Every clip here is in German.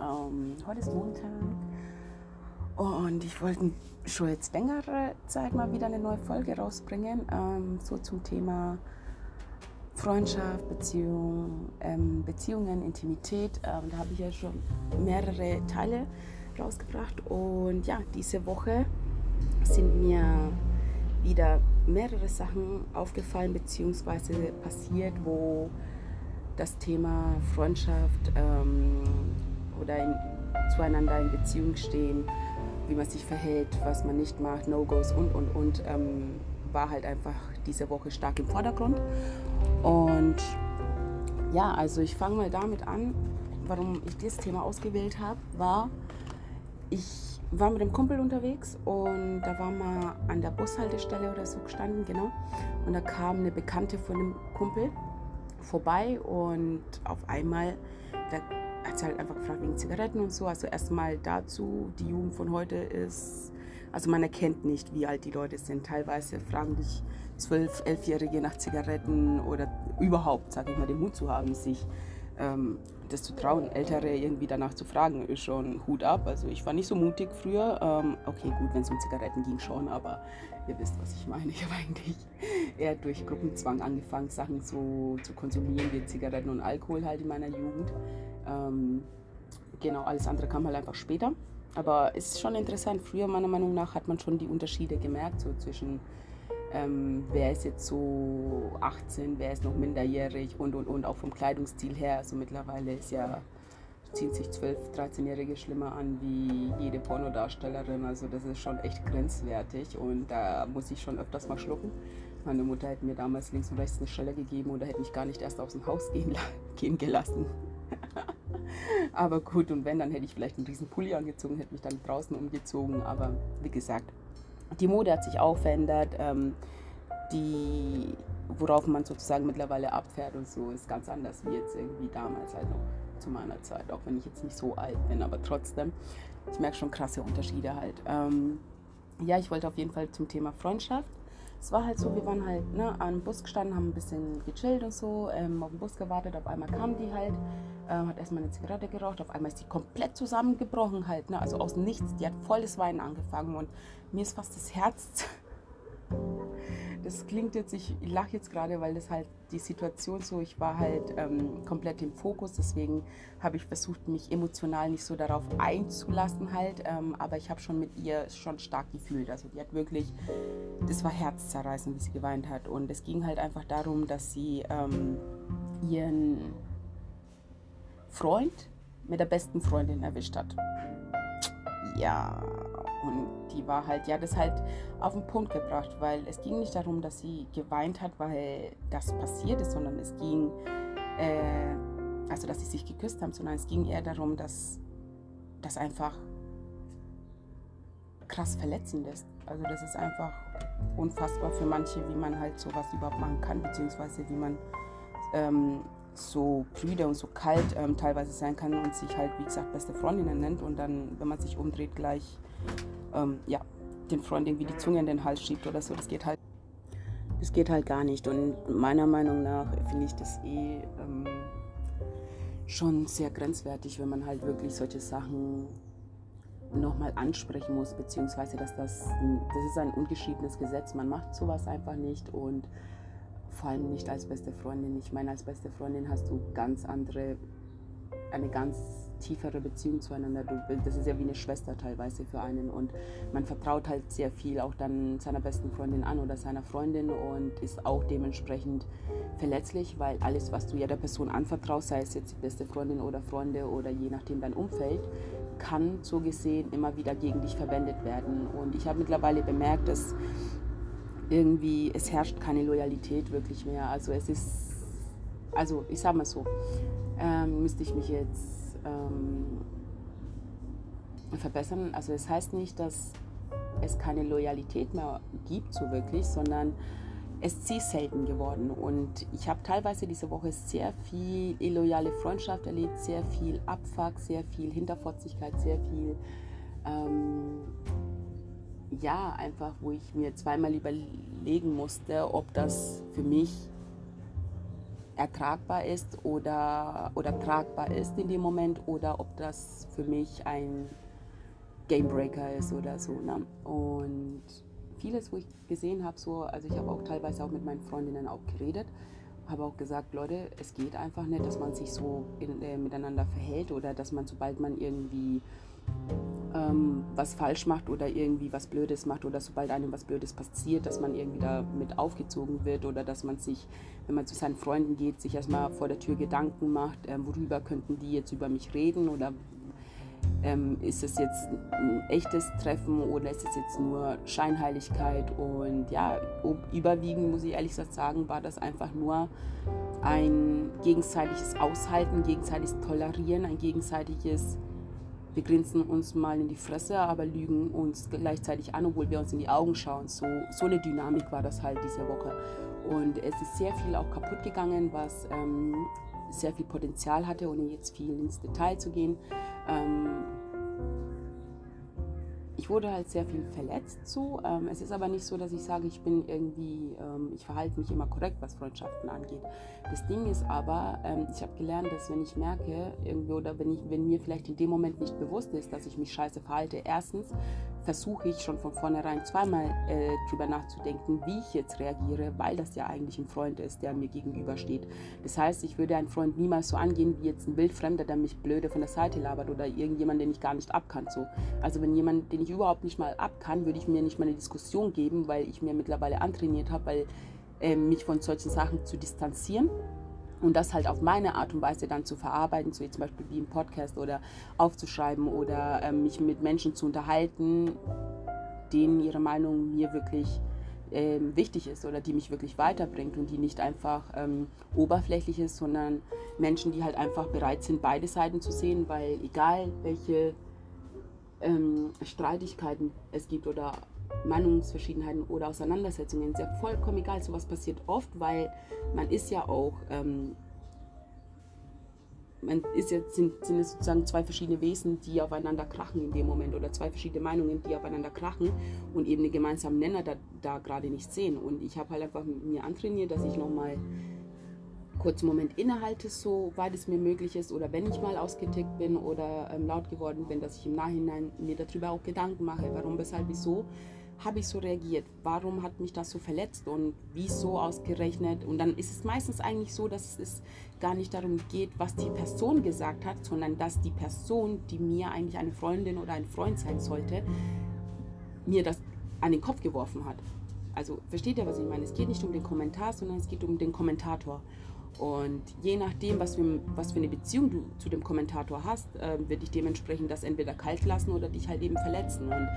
Ähm, heute ist Montag und ich wollte schon jetzt längere Zeit mal wieder eine neue Folge rausbringen, ähm, so zum Thema Freundschaft, Beziehung, ähm, Beziehungen, Intimität. Ähm, da habe ich ja schon mehrere Teile rausgebracht und ja, diese Woche sind mir wieder mehrere Sachen aufgefallen bzw. passiert, wo das Thema Freundschaft ähm, oder in, zueinander in Beziehung stehen, wie man sich verhält, was man nicht macht, No-Gos und, und, und, ähm, war halt einfach diese Woche stark im Vordergrund. Und ja, also ich fange mal damit an, warum ich dieses Thema ausgewählt habe, war, ich war mit einem Kumpel unterwegs und da war mal an der Bushaltestelle oder so gestanden, genau. Und da kam eine Bekannte von dem Kumpel vorbei und auf einmal, da sie halt einfach gefragt wegen Zigaretten und so. Also erstmal dazu, die Jugend von heute ist, also man erkennt nicht, wie alt die Leute sind. Teilweise fragen dich 12-, 11-Jährige nach Zigaretten oder überhaupt, sage ich mal, den Mut zu haben, sich ähm, das zu trauen, Ältere irgendwie danach zu fragen, ist schon Hut ab. Also ich war nicht so mutig früher. Ähm, okay, gut, wenn es um Zigaretten ging schon, aber ihr wisst, was ich meine. Ich habe eigentlich eher durch Gruppenzwang angefangen, Sachen so zu konsumieren wie Zigaretten und Alkohol halt in meiner Jugend. Ähm, genau, alles andere kam halt einfach später. Aber es ist schon interessant. Früher, meiner Meinung nach, hat man schon die Unterschiede gemerkt, so zwischen ähm, wer ist jetzt so 18, wer ist noch minderjährig und und und auch vom Kleidungsstil her. Also mittlerweile ist ja ziehen sich 12-, 13-Jährige schlimmer an wie jede Pornodarstellerin. Also das ist schon echt grenzwertig und da muss ich schon öfters mal schlucken. Meine Mutter hätte mir damals links und rechts eine Stelle gegeben oder hätte mich gar nicht erst aus dem Haus gehen, gehen gelassen. aber gut, und wenn, dann hätte ich vielleicht einen riesen Pulli angezogen, hätte mich dann draußen umgezogen. Aber wie gesagt, die Mode hat sich auch verändert. Ähm, die, worauf man sozusagen mittlerweile abfährt und so, ist ganz anders wie jetzt irgendwie damals noch zu meiner Zeit. Auch wenn ich jetzt nicht so alt bin, aber trotzdem, ich merke schon krasse Unterschiede halt. Ähm, ja, ich wollte auf jeden Fall zum Thema Freundschaft. Es war halt so, wir waren halt ne, an dem Bus gestanden, haben ein bisschen gechillt und so, ähm, auf den Bus gewartet. Auf einmal kam die halt, hat erstmal eine Zigarette geraucht. Auf einmal ist die komplett zusammengebrochen halt, ne, also aus nichts. Die hat volles Weinen angefangen und mir ist fast das Herz das klingt jetzt, ich lache jetzt gerade, weil das halt die Situation so, ich war halt ähm, komplett im Fokus, deswegen habe ich versucht, mich emotional nicht so darauf einzulassen halt, ähm, aber ich habe schon mit ihr schon stark gefühlt, also die hat wirklich, das war herzzerreißend, wie sie geweint hat und es ging halt einfach darum, dass sie ähm, ihren Freund mit der besten Freundin erwischt hat. Ja, und die war halt, ja, das halt auf den Punkt gebracht, weil es ging nicht darum, dass sie geweint hat, weil das passiert ist, sondern es ging, äh, also dass sie sich geküsst haben, sondern es ging eher darum, dass das einfach krass verletzend ist. Also das ist einfach unfassbar für manche, wie man halt sowas überhaupt machen kann, beziehungsweise wie man ähm, so prüde und so kalt ähm, teilweise sein kann und sich halt, wie gesagt, beste Freundinnen nennt und dann, wenn man sich umdreht, gleich ähm, ja, den Freund irgendwie die Zunge in den Hals schiebt oder so. Das geht halt, das geht halt gar nicht. Und meiner Meinung nach finde ich das eh ähm, schon sehr grenzwertig, wenn man halt wirklich solche Sachen nochmal ansprechen muss, beziehungsweise dass das, das ist ein ungeschriebenes Gesetz. Man macht sowas einfach nicht und vor allem nicht als beste Freundin. Ich meine, als beste Freundin hast du ganz andere, eine ganz tiefere Beziehung zueinander. Das ist ja wie eine Schwester teilweise für einen und man vertraut halt sehr viel auch dann seiner besten Freundin an oder seiner Freundin und ist auch dementsprechend verletzlich, weil alles, was du ja der Person anvertraust, sei es jetzt die beste Freundin oder Freunde oder je nachdem dein Umfeld, kann so gesehen immer wieder gegen dich verwendet werden. Und ich habe mittlerweile bemerkt, dass irgendwie es herrscht keine Loyalität wirklich mehr. Also es ist, also ich sage mal so, ähm, müsste ich mich jetzt ähm, verbessern. Also es das heißt nicht, dass es keine Loyalität mehr gibt, so wirklich, sondern es ist selten geworden. Und ich habe teilweise diese Woche sehr viel illoyale Freundschaft erlebt, sehr viel Abfuck, sehr viel Hinterfotzigkeit, sehr viel, ähm, ja, einfach, wo ich mir zweimal überlegen musste, ob das für mich ertragbar ist oder, oder tragbar ist in dem Moment oder ob das für mich ein Gamebreaker ist oder so. Ne? Und vieles, wo ich gesehen habe, so, also ich habe auch teilweise auch mit meinen Freundinnen auch geredet, habe auch gesagt, Leute, es geht einfach nicht, dass man sich so in, äh, miteinander verhält oder dass man, sobald man irgendwie ähm, was falsch macht oder irgendwie was Blödes macht oder sobald einem was Blödes passiert, dass man irgendwie damit aufgezogen wird oder dass man sich, wenn man zu seinen Freunden geht, sich erstmal vor der Tür Gedanken macht, ähm, worüber könnten die jetzt über mich reden oder ähm, ist es jetzt ein echtes Treffen oder ist es jetzt nur Scheinheiligkeit? Und ja, überwiegend muss ich ehrlich gesagt sagen, war das einfach nur ein gegenseitiges Aushalten, gegenseitiges Tolerieren, ein gegenseitiges wir grinsen uns mal in die Fresse, aber lügen uns gleichzeitig an, obwohl wir uns in die Augen schauen. So, so eine Dynamik war das halt diese Woche. Und es ist sehr viel auch kaputt gegangen, was ähm, sehr viel Potenzial hatte, ohne jetzt viel ins Detail zu gehen. Ähm, ich wurde halt sehr viel verletzt so. Ähm, es ist aber nicht so, dass ich sage, ich bin irgendwie, ähm, ich verhalte mich immer korrekt, was Freundschaften angeht. Das Ding ist aber, ähm, ich habe gelernt, dass wenn ich merke, irgendwie oder wenn, ich, wenn mir vielleicht in dem Moment nicht bewusst ist, dass ich mich scheiße verhalte, erstens versuche ich schon von vornherein zweimal äh, drüber nachzudenken, wie ich jetzt reagiere, weil das ja eigentlich ein Freund ist, der mir gegenübersteht. Das heißt, ich würde einen Freund niemals so angehen wie jetzt ein Wildfremder, der mich blöde von der Seite labert oder irgendjemand, den ich gar nicht abkann. So. Also wenn jemand, den ich überhaupt nicht mal abkann, würde ich mir nicht mal eine Diskussion geben, weil ich mir mittlerweile antrainiert habe, weil äh, mich von solchen Sachen zu distanzieren und das halt auf meine Art und Weise dann zu verarbeiten, so wie zum Beispiel wie im Podcast oder aufzuschreiben oder ähm, mich mit Menschen zu unterhalten, denen ihre Meinung mir wirklich ähm, wichtig ist oder die mich wirklich weiterbringt und die nicht einfach ähm, oberflächlich ist, sondern Menschen, die halt einfach bereit sind, beide Seiten zu sehen, weil egal welche ähm, Streitigkeiten es gibt oder Meinungsverschiedenheiten oder Auseinandersetzungen. Ist ja vollkommen egal, sowas passiert oft, weil man ist ja auch, ähm, man ist jetzt, sind, sind es sozusagen zwei verschiedene Wesen, die aufeinander krachen in dem Moment oder zwei verschiedene Meinungen, die aufeinander krachen und eben den gemeinsamen Nenner da, da gerade nicht sehen. Und ich habe halt einfach mir antrainiert, dass ich nochmal kurzen Moment innehalte, so weit es mir möglich ist, oder wenn ich mal ausgetickt bin oder ähm, laut geworden bin, dass ich im Nachhinein mir darüber auch Gedanken mache, warum, weshalb, wieso habe ich so reagiert? Warum hat mich das so verletzt und wieso ausgerechnet? Und dann ist es meistens eigentlich so, dass es gar nicht darum geht, was die Person gesagt hat, sondern dass die Person, die mir eigentlich eine Freundin oder ein Freund sein sollte, mir das an den Kopf geworfen hat. Also versteht ihr, was ich meine? Es geht nicht um den Kommentar, sondern es geht um den Kommentator. Und je nachdem, was für, was für eine Beziehung du zu dem Kommentator hast, äh, wird dich dementsprechend das entweder kalt lassen oder dich halt eben verletzen. Und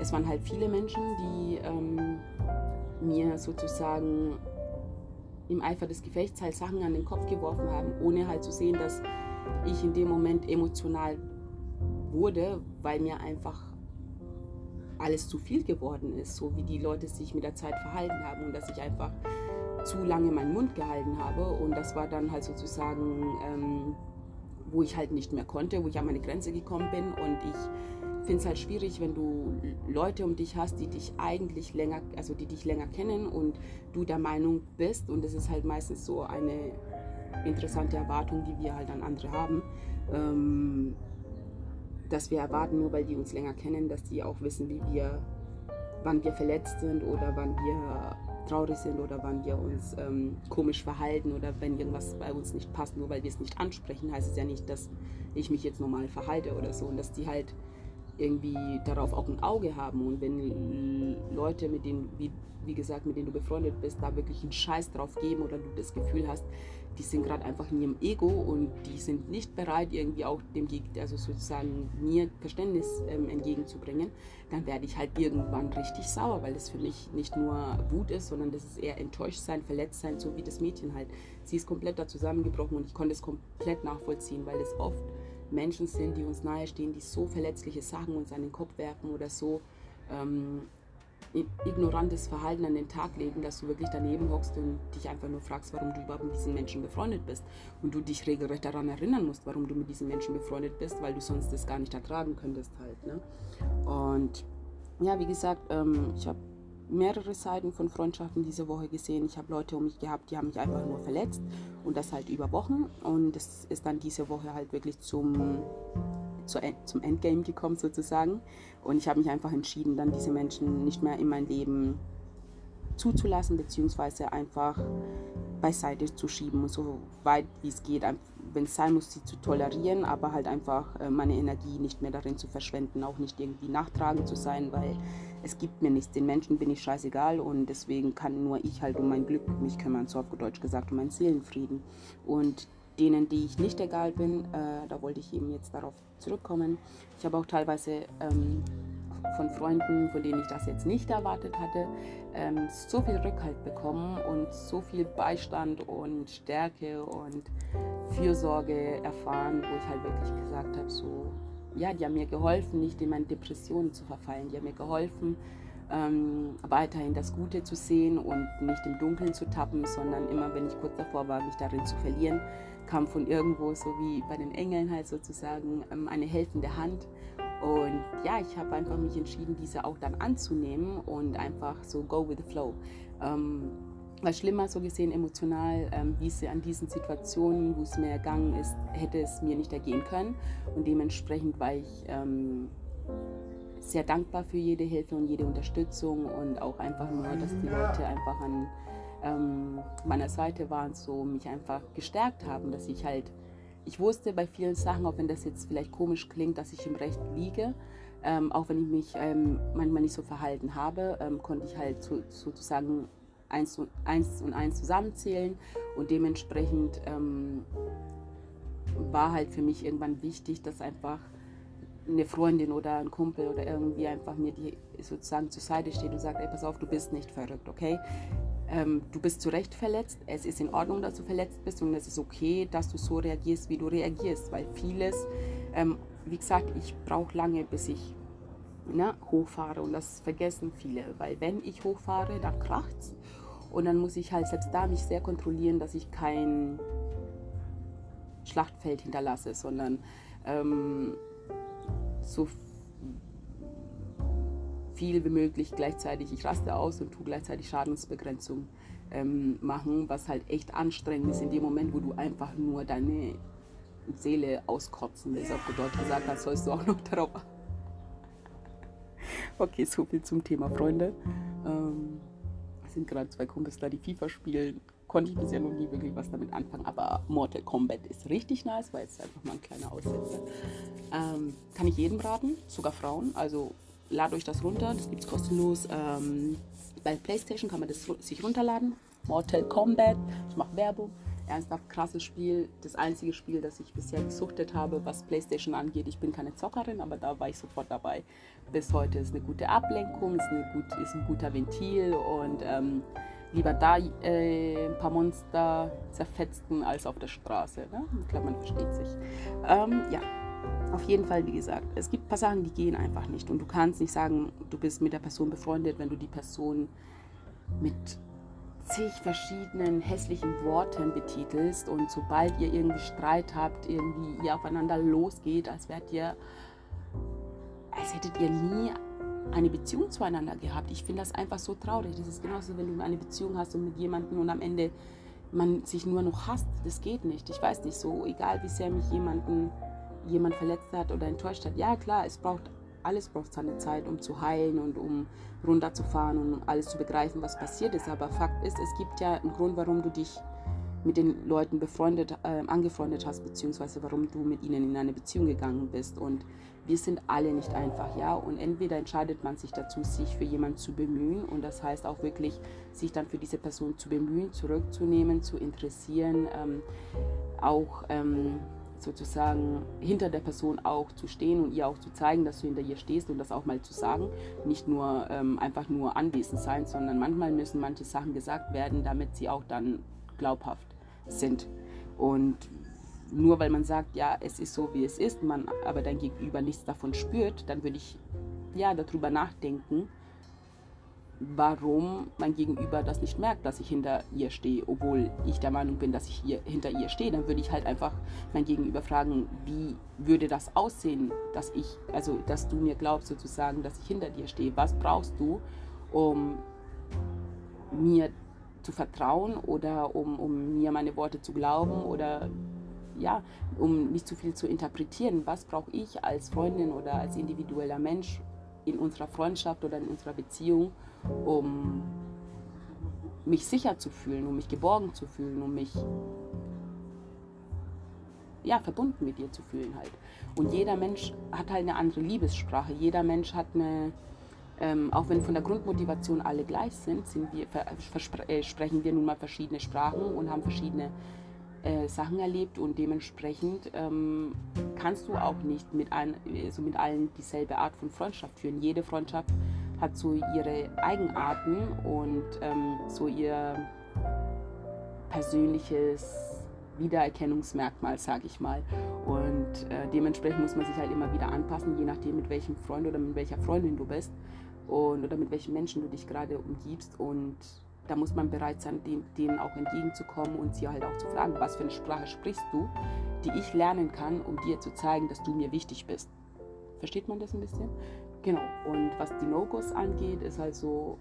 es waren halt viele Menschen, die ähm, mir sozusagen im Eifer des Gefechts halt Sachen an den Kopf geworfen haben, ohne halt zu sehen, dass ich in dem Moment emotional wurde, weil mir einfach alles zu viel geworden ist, so wie die Leute sich mit der Zeit verhalten haben und dass ich einfach zu lange meinen Mund gehalten habe. Und das war dann halt sozusagen, ähm, wo ich halt nicht mehr konnte, wo ich an meine Grenze gekommen bin. Und ich finde es halt schwierig, wenn du Leute um dich hast, die dich eigentlich länger, also die dich länger kennen und du der Meinung bist. Und das ist halt meistens so eine interessante Erwartung, die wir halt an andere haben, ähm, dass wir erwarten, nur weil die uns länger kennen, dass die auch wissen, wie wir, wann wir verletzt sind oder wann wir traurig sind oder wann wir uns ähm, komisch verhalten oder wenn irgendwas bei uns nicht passt, nur weil wir es nicht ansprechen, heißt es ja nicht, dass ich mich jetzt normal verhalte oder so. Und dass die halt irgendwie darauf auch ein Auge haben und wenn Leute, mit denen, wie, wie gesagt, mit denen du befreundet bist, da wirklich einen Scheiß drauf geben oder du das Gefühl hast, die sind gerade einfach in ihrem Ego und die sind nicht bereit, irgendwie auch dem also sozusagen mir Verständnis ähm, entgegenzubringen, dann werde ich halt irgendwann richtig sauer, weil das für mich nicht nur Wut ist, sondern das ist eher enttäuscht sein, verletzt sein, so wie das Mädchen halt. Sie ist komplett da zusammengebrochen und ich konnte es komplett nachvollziehen, weil es oft Menschen sind, die uns nahestehen, die so verletzliche Sachen uns an den Kopf werfen oder so ähm, ignorantes Verhalten an den Tag legen, dass du wirklich daneben hockst und dich einfach nur fragst, warum du überhaupt mit diesen Menschen befreundet bist. Und du dich regelrecht daran erinnern musst, warum du mit diesen Menschen befreundet bist, weil du sonst das gar nicht ertragen könntest halt. Ne? Und ja, wie gesagt, ähm, ich habe mehrere Seiten von Freundschaften diese Woche gesehen. Ich habe Leute um mich gehabt, die haben mich einfach nur verletzt und das halt über Wochen. Und es ist dann diese Woche halt wirklich zum, zum Endgame gekommen sozusagen. Und ich habe mich einfach entschieden, dann diese Menschen nicht mehr in mein Leben zuzulassen, beziehungsweise einfach beiseite zu schieben, so weit wie es geht, wenn es sein muss, sie zu tolerieren, aber halt einfach äh, meine Energie nicht mehr darin zu verschwenden, auch nicht irgendwie nachtragend zu sein, weil es gibt mir nichts. Den Menschen bin ich scheißegal und deswegen kann nur ich halt um mein Glück mich kümmern, so auf Deutsch gesagt, um meinen Seelenfrieden. Und denen, die ich nicht egal bin, äh, da wollte ich eben jetzt darauf zurückkommen. Ich habe auch teilweise ähm, von Freunden, von denen ich das jetzt nicht erwartet hatte, ähm, so viel Rückhalt bekommen und so viel Beistand und Stärke und Fürsorge erfahren, wo ich halt wirklich gesagt habe, so, ja, die haben mir geholfen, nicht in meine Depressionen zu verfallen. Die haben mir geholfen, ähm, weiterhin das Gute zu sehen und nicht im Dunkeln zu tappen, sondern immer, wenn ich kurz davor war, mich darin zu verlieren, kam von irgendwo, so wie bei den Engeln halt sozusagen, ähm, eine helfende Hand. Und ja, ich habe einfach mich entschieden, diese auch dann anzunehmen und einfach so go with the flow. Ähm, was schlimmer so gesehen emotional, ähm, es an diesen Situationen, wo es mir ergangen ist, hätte es mir nicht ergehen können. Und dementsprechend war ich ähm, sehr dankbar für jede Hilfe und jede Unterstützung und auch einfach nur, dass die Leute einfach an ähm, meiner Seite waren, so mich einfach gestärkt haben, dass ich halt, ich wusste bei vielen Sachen, auch wenn das jetzt vielleicht komisch klingt, dass ich im Recht liege, ähm, auch wenn ich mich ähm, manchmal nicht so verhalten habe, ähm, konnte ich halt so, sozusagen eins und eins, und eins zusammenzählen. Und dementsprechend ähm, war halt für mich irgendwann wichtig, dass einfach eine Freundin oder ein Kumpel oder irgendwie einfach mir die sozusagen zur Seite steht und sagt, ey, pass auf, du bist nicht verrückt, okay? Ähm, du bist zu Recht verletzt, es ist in Ordnung, dass du verletzt bist. Und es ist okay, dass du so reagierst, wie du reagierst, weil vieles, ähm, wie gesagt, ich brauche lange, bis ich ne, hochfahre. Und das vergessen viele, weil wenn ich hochfahre, dann kracht's und dann muss ich halt selbst da mich sehr kontrollieren, dass ich kein Schlachtfeld hinterlasse, sondern ähm, so viel wie möglich gleichzeitig, ich raste aus und tue gleichzeitig Schadensbegrenzung ähm, machen, was halt echt anstrengend ist in dem Moment, wo du einfach nur deine Seele auskotzen willst. Auf Deutsch gesagt, dann sollst du auch noch darauf. okay, so viel zum Thema Freunde. Ähm, sind gerade zwei Kumpels da, die FIFA spielen. Konnte ich bisher noch nie wirklich was damit anfangen, aber Mortal Kombat ist richtig nice, weil es einfach mal ein kleiner Aussetzer. Ähm, kann ich jedem raten, sogar Frauen. Also ladet euch das runter, das gibt es kostenlos. Ähm, bei PlayStation kann man das sich runterladen. Mortal Kombat, ich mache Werbung. Ernsthaft krasses Spiel. Das einzige Spiel, das ich bisher gesuchtet habe, was PlayStation angeht. Ich bin keine Zockerin, aber da war ich sofort dabei. Bis heute ist eine gute Ablenkung, ist, eine gut, ist ein guter Ventil und ähm, lieber da äh, ein paar Monster zerfetzten als auf der Straße. Ne? Ich glaube, man versteht sich. Ähm, ja, auf jeden Fall, wie gesagt, es gibt ein paar Sachen, die gehen einfach nicht. Und du kannst nicht sagen, du bist mit der Person befreundet, wenn du die Person mit zig verschiedenen hässlichen Worten betitelst und sobald ihr irgendwie Streit habt, irgendwie ihr aufeinander losgeht, als wärt ihr, als hättet ihr nie eine Beziehung zueinander gehabt. Ich finde das einfach so traurig. Das ist genauso, wenn du eine Beziehung hast und mit jemandem und am Ende man sich nur noch hasst. Das geht nicht. Ich weiß nicht so, egal wie sehr mich jemanden, jemand verletzt hat oder enttäuscht hat. Ja, klar, es braucht alles braucht seine Zeit, um zu heilen und um runterzufahren und um alles zu begreifen, was passiert ist. Aber Fakt ist, es gibt ja einen Grund, warum du dich mit den Leuten befreundet, äh, angefreundet hast, beziehungsweise warum du mit ihnen in eine Beziehung gegangen bist. Und wir sind alle nicht einfach, ja. Und entweder entscheidet man sich dazu, sich für jemanden zu bemühen, und das heißt auch wirklich, sich dann für diese Person zu bemühen, zurückzunehmen, zu interessieren, ähm, auch ähm, sozusagen hinter der Person auch zu stehen und ihr auch zu zeigen, dass du hinter ihr stehst und das auch mal zu sagen. Nicht nur ähm, einfach nur anwesend sein, sondern manchmal müssen manche Sachen gesagt werden, damit sie auch dann glaubhaft sind. Und nur weil man sagt, ja, es ist so, wie es ist, man aber dein Gegenüber nichts davon spürt, dann würde ich ja darüber nachdenken, warum mein Gegenüber das nicht merkt, dass ich hinter ihr stehe, obwohl ich der Meinung bin, dass ich hier, hinter ihr stehe, dann würde ich halt einfach mein Gegenüber fragen, wie würde das aussehen, dass ich, also dass du mir glaubst sozusagen, dass ich hinter dir stehe. Was brauchst du, um mir zu vertrauen oder um, um mir meine Worte zu glauben oder ja, um nicht zu viel zu interpretieren. Was brauche ich als Freundin oder als individueller Mensch in unserer Freundschaft oder in unserer Beziehung, um mich sicher zu fühlen, um mich geborgen zu fühlen, um mich ja, verbunden mit dir zu fühlen halt. Und jeder Mensch hat halt eine andere Liebessprache. Jeder Mensch hat eine, ähm, auch wenn von der Grundmotivation alle gleich sind, sind wir, äh, sprechen wir nun mal verschiedene Sprachen und haben verschiedene äh, Sachen erlebt und dementsprechend ähm, kannst du auch nicht mit, ein, so mit allen dieselbe Art von Freundschaft führen. Jede Freundschaft hat so ihre Eigenarten und ähm, so ihr persönliches Wiedererkennungsmerkmal, sage ich mal. Und äh, dementsprechend muss man sich halt immer wieder anpassen, je nachdem, mit welchem Freund oder mit welcher Freundin du bist und, oder mit welchen Menschen du dich gerade umgibst. Und da muss man bereit sein, denen, denen auch entgegenzukommen und sie halt auch zu fragen, was für eine Sprache sprichst du, die ich lernen kann, um dir zu zeigen, dass du mir wichtig bist. Versteht man das ein bisschen? Genau. Und was die No-Gos angeht, ist halt so,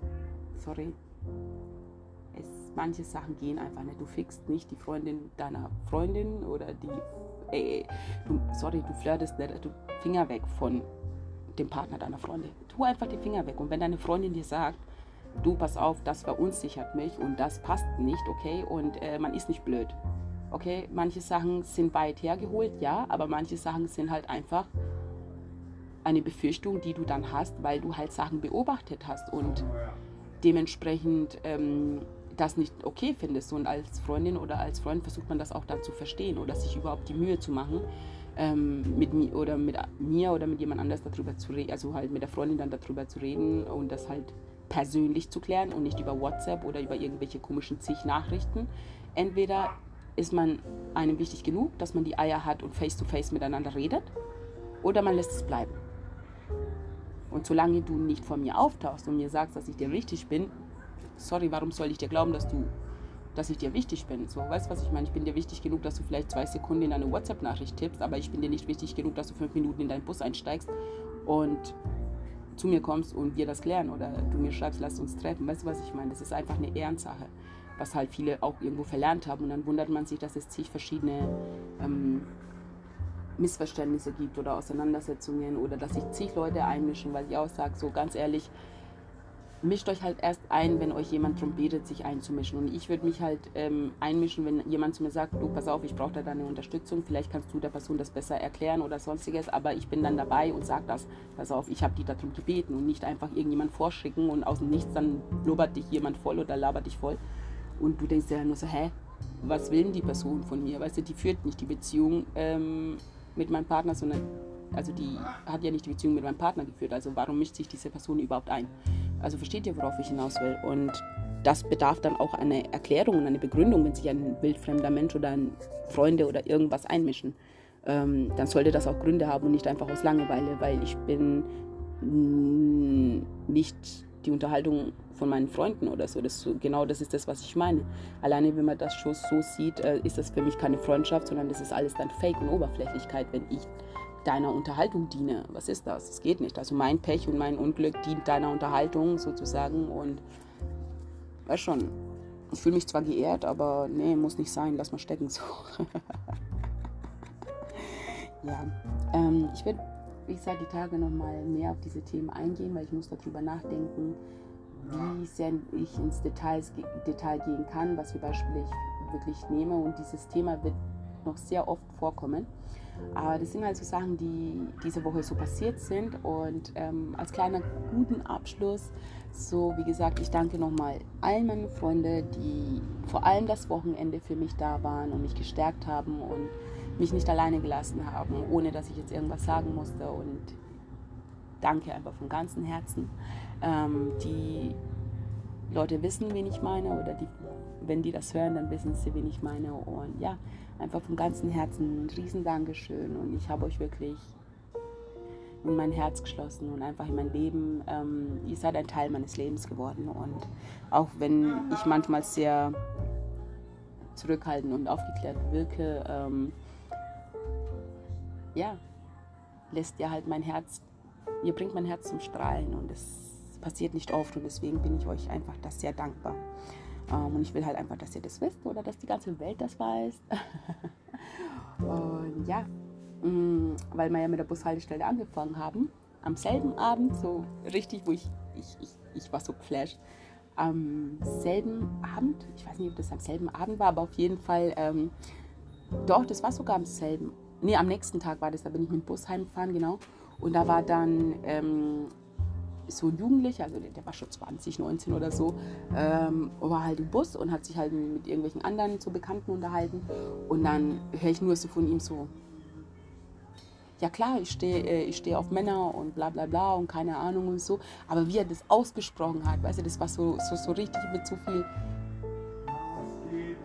sorry, manche Sachen gehen einfach nicht. Du fixst nicht die Freundin deiner Freundin oder die, ey, du, sorry, du flirtest nicht, du Finger weg von dem Partner deiner Freundin. Tu einfach die Finger weg. Und wenn deine Freundin dir sagt, du pass auf, das verunsichert mich und das passt nicht, okay, und äh, man ist nicht blöd. Okay, manche Sachen sind weit hergeholt, ja, aber manche Sachen sind halt einfach eine Befürchtung, die du dann hast, weil du halt Sachen beobachtet hast und dementsprechend ähm, das nicht okay findest. Und als Freundin oder als Freund versucht man das auch dann zu verstehen oder sich überhaupt die Mühe zu machen, ähm, mit mir oder mit mir oder mit jemand anders darüber zu reden, also halt mit der Freundin dann darüber zu reden und das halt persönlich zu klären und nicht über WhatsApp oder über irgendwelche komischen zig Nachrichten. Entweder ist man einem wichtig genug, dass man die Eier hat und face to face miteinander redet, oder man lässt es bleiben. Und solange du nicht vor mir auftauchst und mir sagst, dass ich dir wichtig bin, sorry, warum soll ich dir glauben, dass du, dass ich dir wichtig bin? So, weißt du, was ich meine? Ich bin dir wichtig genug, dass du vielleicht zwei Sekunden in eine WhatsApp-Nachricht tippst, aber ich bin dir nicht wichtig genug, dass du fünf Minuten in deinen Bus einsteigst und zu mir kommst und wir das klären oder du mir schreibst, lass uns treffen. Weißt du, was ich meine? Das ist einfach eine Ehrensache, was halt viele auch irgendwo verlernt haben. Und dann wundert man sich, dass es zig verschiedene ähm, Missverständnisse gibt oder Auseinandersetzungen oder dass sich zig Leute einmischen, weil ich auch sage, so ganz ehrlich, mischt euch halt erst ein, wenn euch jemand darum betet, sich einzumischen. Und ich würde mich halt ähm, einmischen, wenn jemand zu mir sagt, du, pass auf, ich brauche da deine Unterstützung, vielleicht kannst du der Person das besser erklären oder sonstiges, aber ich bin dann dabei und sage das, pass auf, ich habe die darum gebeten und nicht einfach irgendjemand vorschicken und aus dem Nichts dann blubbert dich jemand voll oder labert dich voll. Und du denkst dir dann nur so, hä, was will denn die Person von mir? Weißt du, die führt nicht die Beziehung ähm, mit meinem Partner, sondern also die hat ja nicht die Beziehung mit meinem Partner geführt. Also warum mischt sich diese Person überhaupt ein? Also versteht ihr, worauf ich hinaus will? Und das bedarf dann auch einer Erklärung und einer Begründung, wenn sich ein wildfremder Mensch oder ein Freunde oder irgendwas einmischen. Ähm, dann sollte das auch Gründe haben und nicht einfach aus Langeweile, weil ich bin nicht die Unterhaltung von meinen Freunden oder so. Das, genau das ist das, was ich meine. Alleine, wenn man das schon so sieht, äh, ist das für mich keine Freundschaft, sondern das ist alles dann Fake und Oberflächlichkeit, wenn ich deiner Unterhaltung diene. Was ist das? Das geht nicht. Also mein Pech und mein Unglück dient deiner Unterhaltung sozusagen und weiß schon, ich fühle mich zwar geehrt, aber nee, muss nicht sein, lass mal stecken so. ja, ähm, ich werde, wie gesagt, die Tage nochmal mehr auf diese Themen eingehen, weil ich muss darüber nachdenken, wie sehr ich ins Details, Detail gehen kann, was für Beispiele ich wirklich nehme und dieses Thema wird noch sehr oft vorkommen. Aber das sind halt so Sachen, die diese Woche so passiert sind. Und ähm, als kleiner guten Abschluss, so wie gesagt, ich danke nochmal allen meinen Freunden, die vor allem das Wochenende für mich da waren und mich gestärkt haben und mich nicht alleine gelassen haben, ohne dass ich jetzt irgendwas sagen musste. Und danke einfach von ganzem Herzen. Ähm, die Leute wissen, wen ich meine, oder die, wenn die das hören, dann wissen sie, wen ich meine. Und ja, einfach vom ganzen Herzen ein riesen Dankeschön und ich habe euch wirklich in mein Herz geschlossen und einfach in mein Leben. Ähm, ihr seid ein Teil meines Lebens geworden und auch wenn ich manchmal sehr zurückhaltend und aufgeklärt wirke, ähm, ja, lässt ihr halt mein Herz, ihr bringt mein Herz zum Strahlen und das passiert nicht oft und deswegen bin ich euch einfach das sehr dankbar. Ähm, und ich will halt einfach, dass ihr das wisst oder dass die ganze Welt das weiß. und ja, mh, mm, weil wir ja mit der Bushaltestelle angefangen haben, am selben Abend, so richtig, wo ich, ich, ich, ich war so geflasht, am selben Abend, ich weiß nicht, ob das am selben Abend war, aber auf jeden Fall, ähm, doch, das war sogar am selben, nee, am nächsten Tag war das, da bin ich mit dem Bus heimgefahren, genau. Und da war dann ähm, so ein Jugendlicher, also der, der, war schon 20, 19 oder so, ähm, war halt im Bus und hat sich halt mit irgendwelchen anderen so Bekannten unterhalten. Und dann höre ich nur so von ihm so, ja klar, ich stehe äh, steh auf Männer und bla bla bla und keine Ahnung und so. Aber wie er das ausgesprochen hat, weißt du, das war so, so, so richtig mit so viel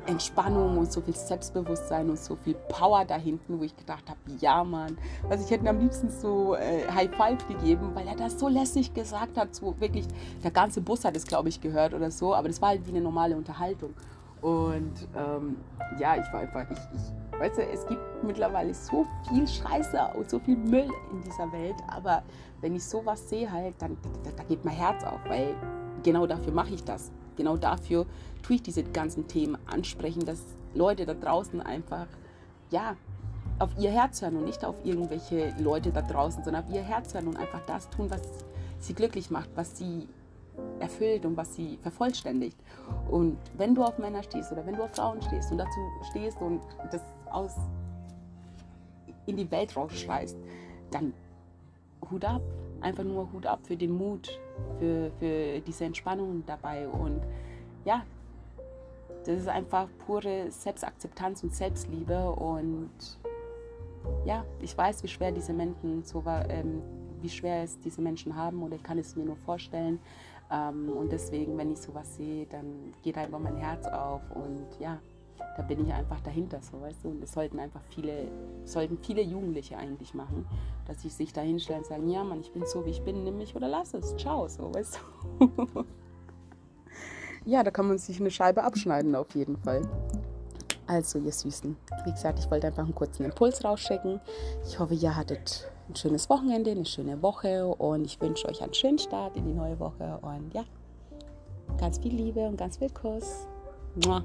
Entspannung und so viel Selbstbewusstsein und so viel Power da hinten, wo ich gedacht habe, ja Mann, also ich hätte ihm am liebsten so äh, High Five gegeben, weil er das so lässig gesagt hat, so wirklich, der ganze Bus hat es glaube ich gehört oder so, aber das war halt wie eine normale Unterhaltung. Und ähm, ja, ich war einfach, ich, ich, weißt du, es gibt mittlerweile so viel Scheiße und so viel Müll in dieser Welt, aber wenn ich sowas sehe halt, dann da, da geht mein Herz auf, weil genau dafür mache ich das. Genau dafür tue ich diese ganzen Themen ansprechen, dass Leute da draußen einfach, ja, auf ihr Herz hören und nicht auf irgendwelche Leute da draußen, sondern auf ihr Herz hören und einfach das tun, was sie glücklich macht, was sie erfüllt und was sie vervollständigt. Und wenn du auf Männer stehst oder wenn du auf Frauen stehst und dazu stehst und das aus in die Welt rausschreist, dann Hut ab. Einfach nur Hut ab für den Mut, für, für diese Entspannung dabei. Und ja, das ist einfach pure Selbstakzeptanz und Selbstliebe. Und ja, ich weiß, wie schwer diese Menschen so ähm, wie schwer es diese Menschen haben oder ich kann es mir nur vorstellen. Ähm, und deswegen, wenn ich sowas sehe, dann geht einfach mein Herz auf und ja, da bin ich einfach dahinter, so weißt du. Und das sollten einfach viele, sollten viele Jugendliche eigentlich machen, dass sie sich da hinstellen und sagen, ja Mann, ich bin so wie ich bin, nimm mich oder lass es, ciao, so weißt du. ja, da kann man sich eine Scheibe abschneiden auf jeden Fall. Also, ihr Süßen, wie gesagt, ich wollte einfach einen kurzen Impuls rausschicken. Ich hoffe, ihr hattet ein schönes Wochenende, eine schöne Woche und ich wünsche euch einen schönen Start in die neue Woche und ja, ganz viel Liebe und ganz viel Kuss. Mua.